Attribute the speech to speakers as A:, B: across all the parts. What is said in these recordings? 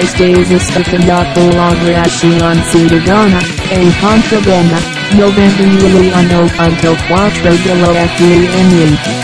A: Estados Estupendato Lavoración Ciudadana, en Contrabanda,
B: 91 until cuatro de la
C: FUNM.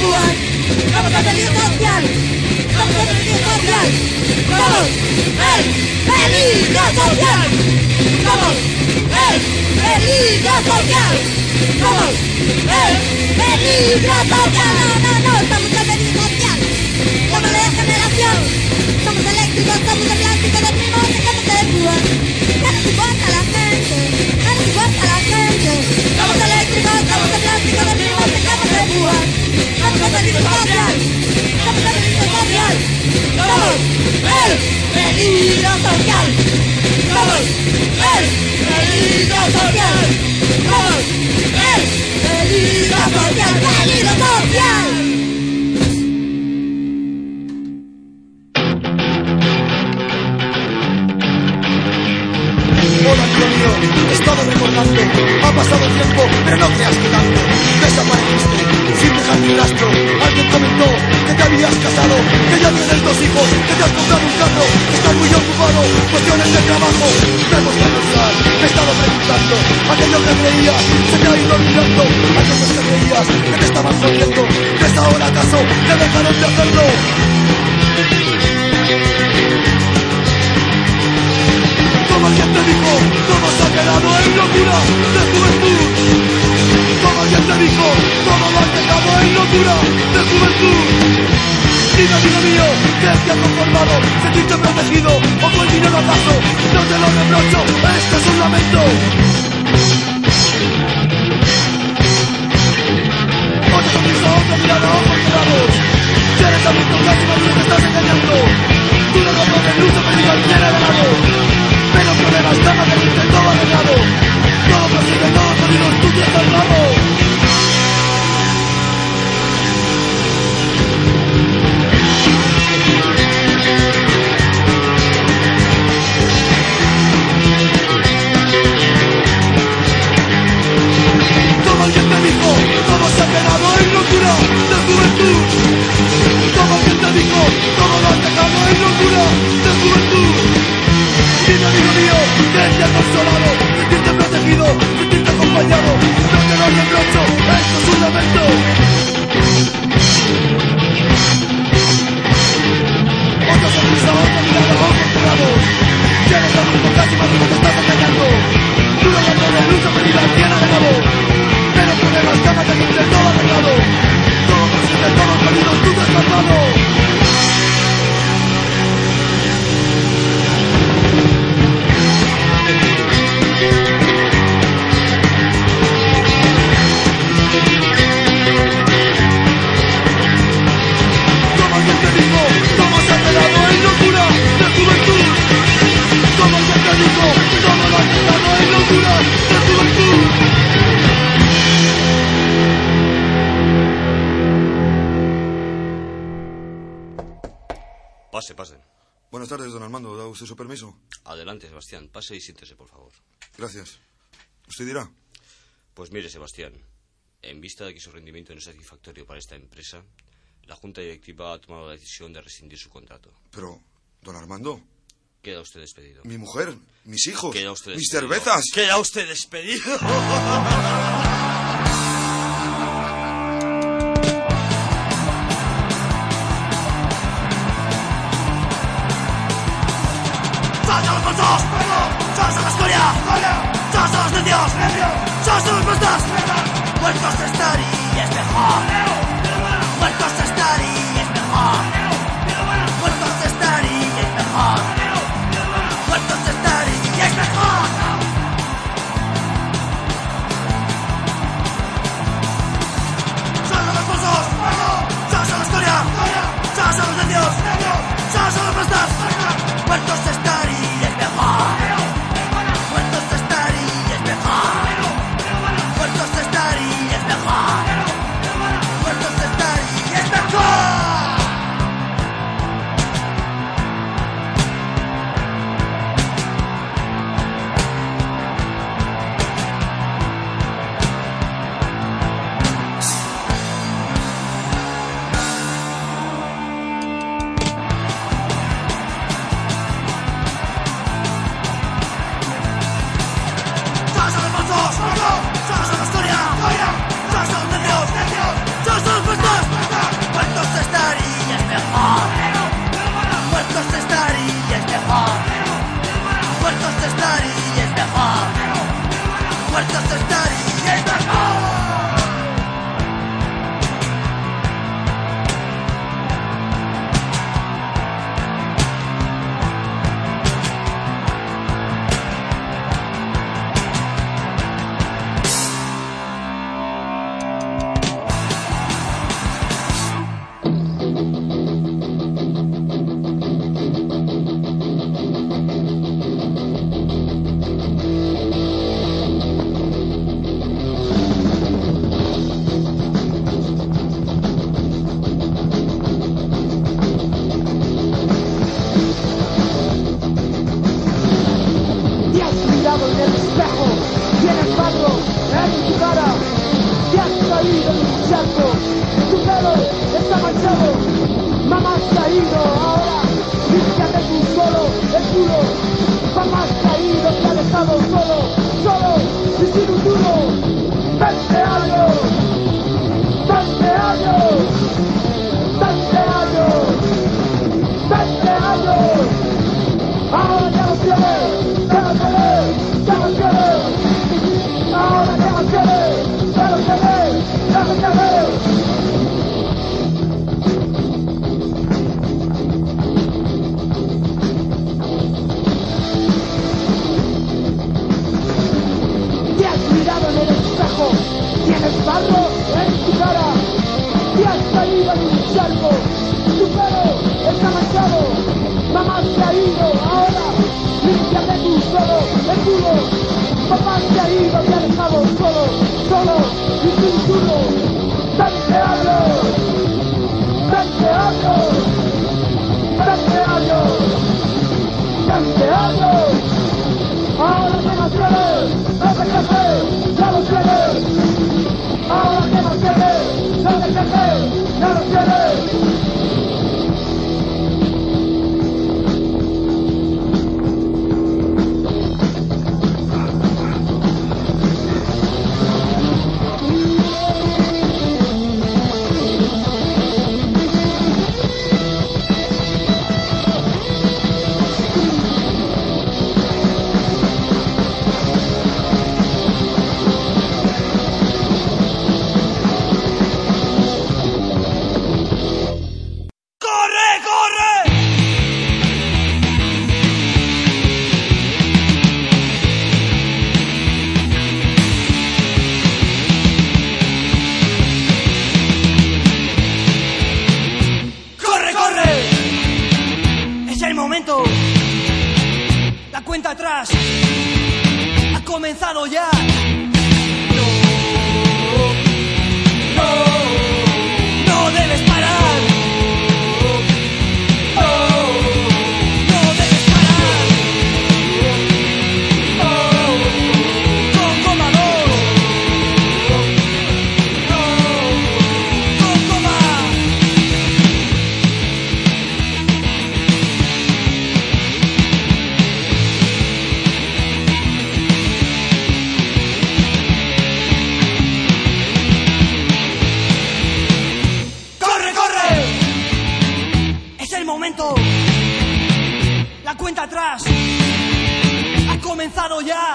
C: Jugar. Somos el peligro social, somos el peligro social. Somos el peligro social. Somos el peligro social. Somos el peligro social. No, no, no, somos el peligro social. Somos de. Somos eléctricos, somos de plástico, del mismo dejamos de jugar. Ya nos importa la gente, ya nos importa la gente. Somos eléctricos, somos de plástico, del mismo dejamos de jugar. Somos el social. Somos el peligro social. Somos el peligro social. Somos el peligro social. Somos el peligro social. Peligro social.
D: Estado recordando. Ha pasado el tiempo, pero no creas que tanto. Desapareciste, sin dejar ni rastro. Alguien comentó que te habías casado, que ya tienes dos hijos, que te has comprado un carro, que estás muy ocupado. Cuestiones de trabajo, me he puesto a pensar, me he estado preguntando. Aquello que creías se te ha ido olvidando. Aquellos que creías que te estaban jodiendo, ¿ves ahora acaso que dejaron de hacerlo? Como te dijo, todo se ha quedado en locura de juventud. Como te dijo, todo lo has dejado en locura de juventud. Dime, amigo mío, que te ha conformado, sentirte protegido, o fue el dinero acaso, no te lo reprocho, esto es un lamento. Otra sonrisa, otra mirada, ojos cerrados. Abrir tu casa y me te estás engañando. Tú no lo luz, perdido al cielo de cama, que todo arreglado.
E: Sebastián. En vista de que su rendimiento no es satisfactorio para esta empresa, la Junta Directiva ha tomado la decisión de rescindir su contrato.
F: Pero, don Armando,
E: Queda usted despedido.
F: mi mujer, mis hijos,
E: Queda usted
F: mis
E: despedido.
F: cervezas.
E: Queda usted despedido.
D: ¡Sos los bolsos! ¡Sos los puestos! ¡Muertos estaríais mejor!
B: atrás. Ha comenzado ya.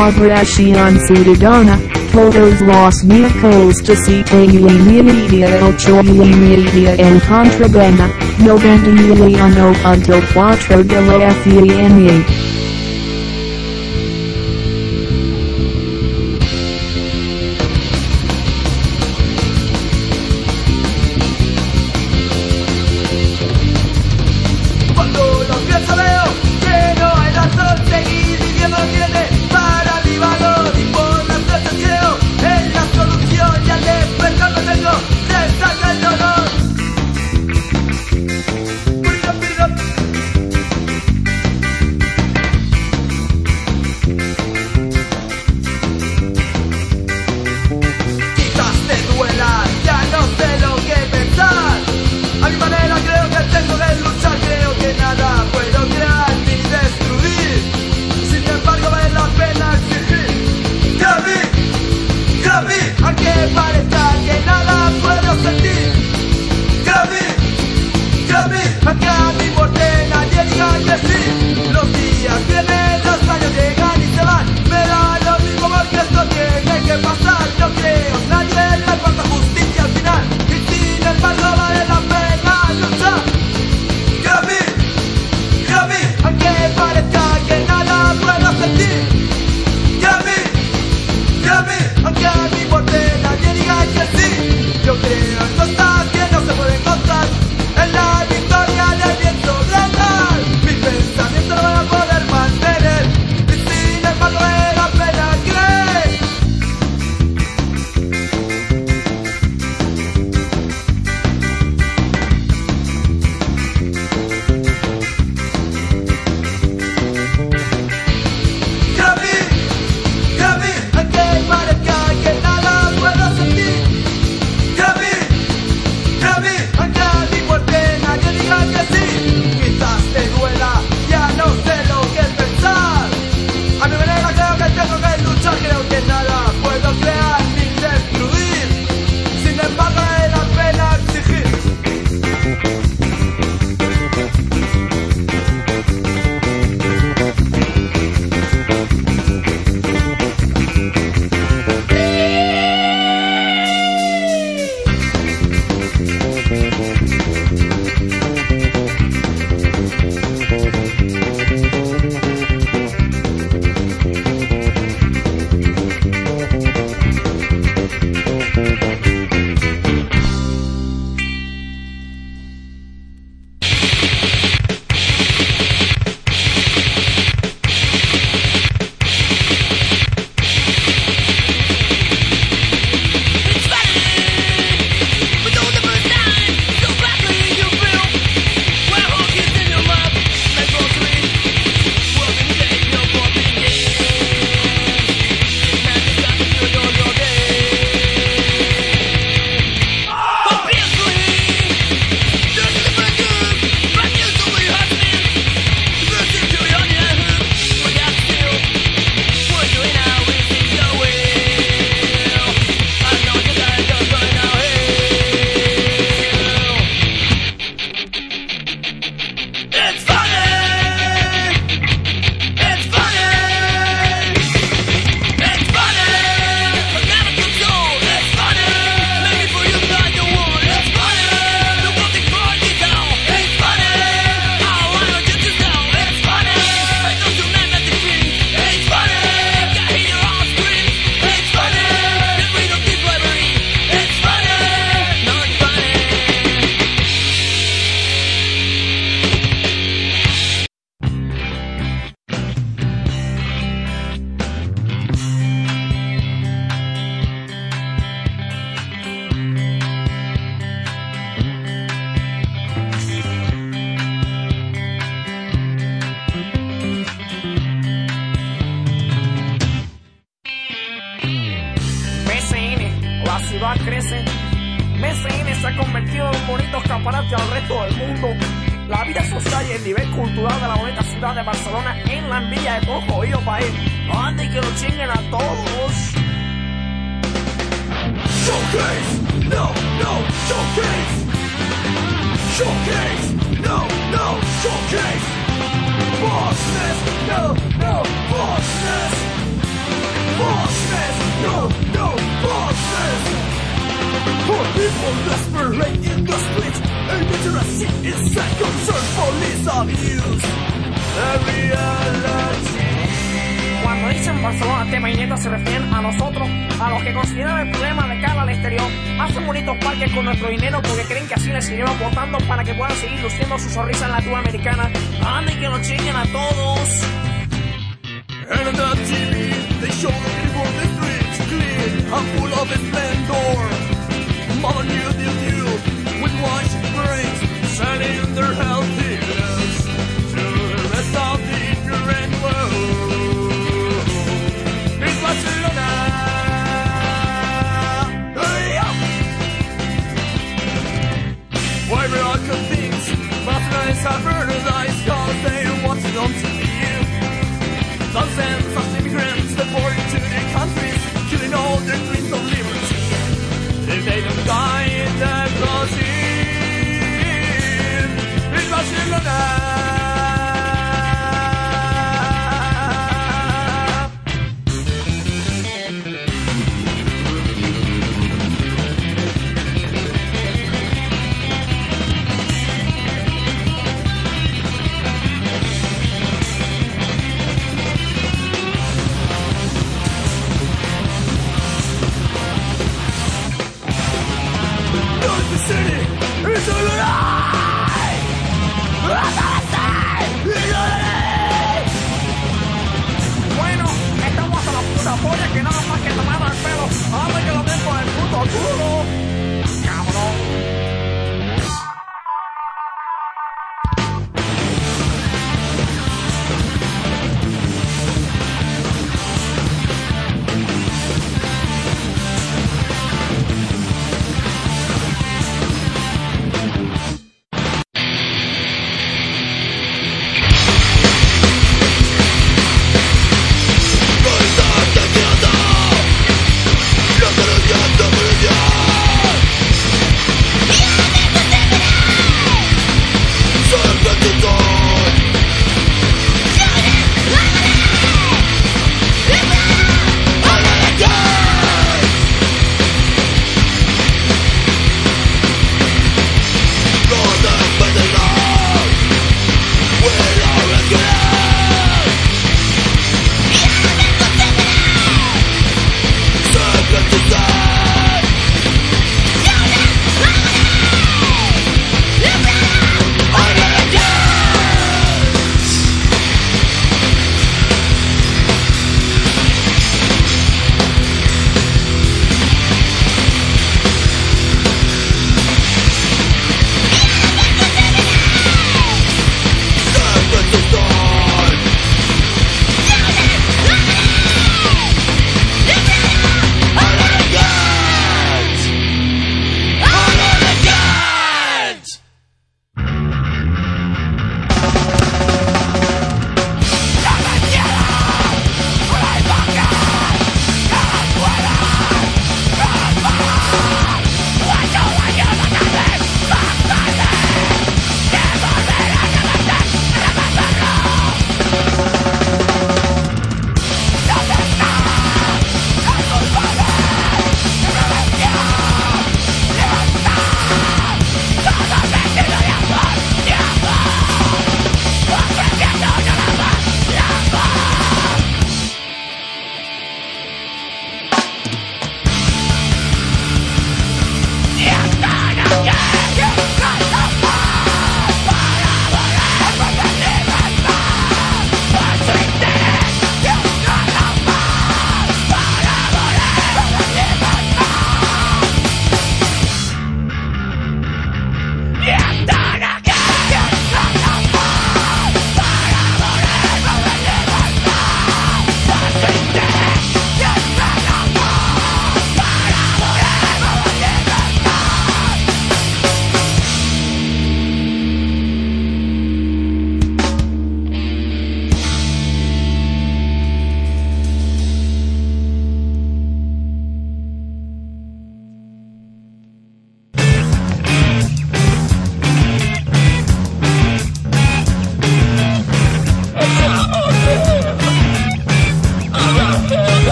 G: Barbara Sheehan
A: Sudadana, Photos Los Nicos to see KUA Media El Choya Media and Contrabana,
D: November Leon O until cuatro de la FEMA.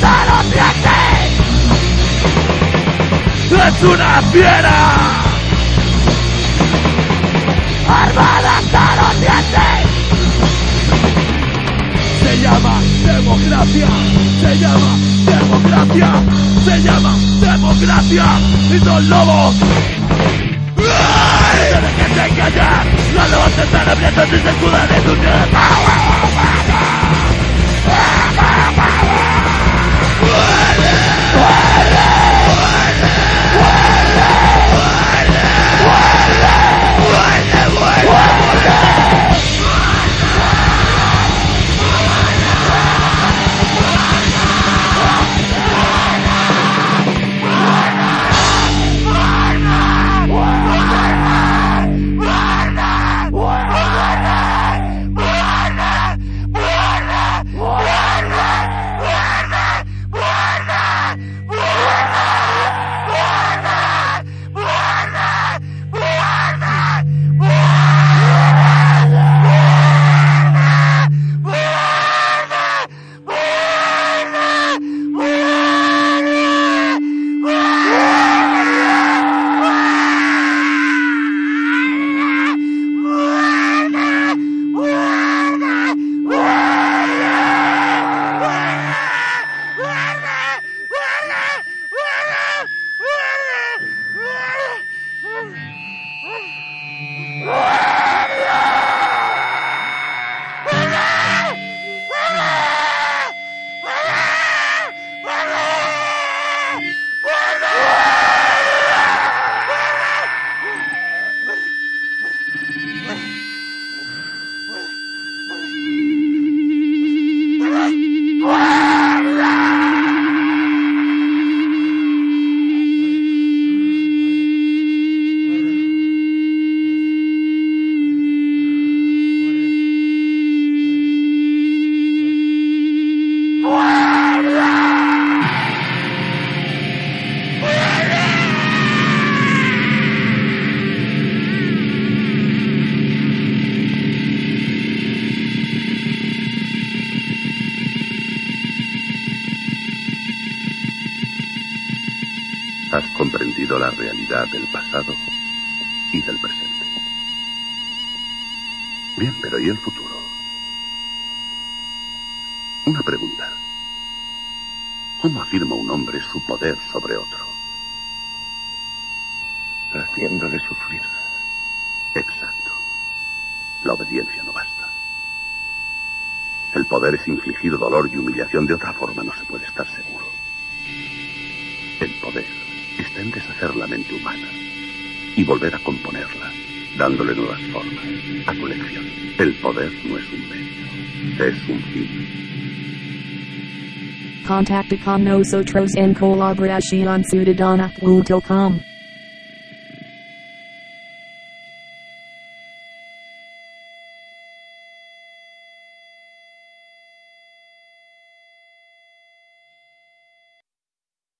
D: solo siete es una fiera. Armada
A: hasta los dientes se llama democracia se llama democracia se llama democracia. Y
H: son lobos. Que se engañan los
B: lobos están abiertos y
I: se escudan en sus What? Poder sobre otro?
J: Haciéndole sufrir.
I: Exacto. La obediencia no basta. El poder es infligir dolor y humillación. De otra forma no se puede estar seguro. El poder está en deshacer la mente humana y volver a componerla, dándole nuevas formas a tu elección. El poder no es un medio, es un fin.
A: Contacte con nosotros en colaboración ciudadana.com.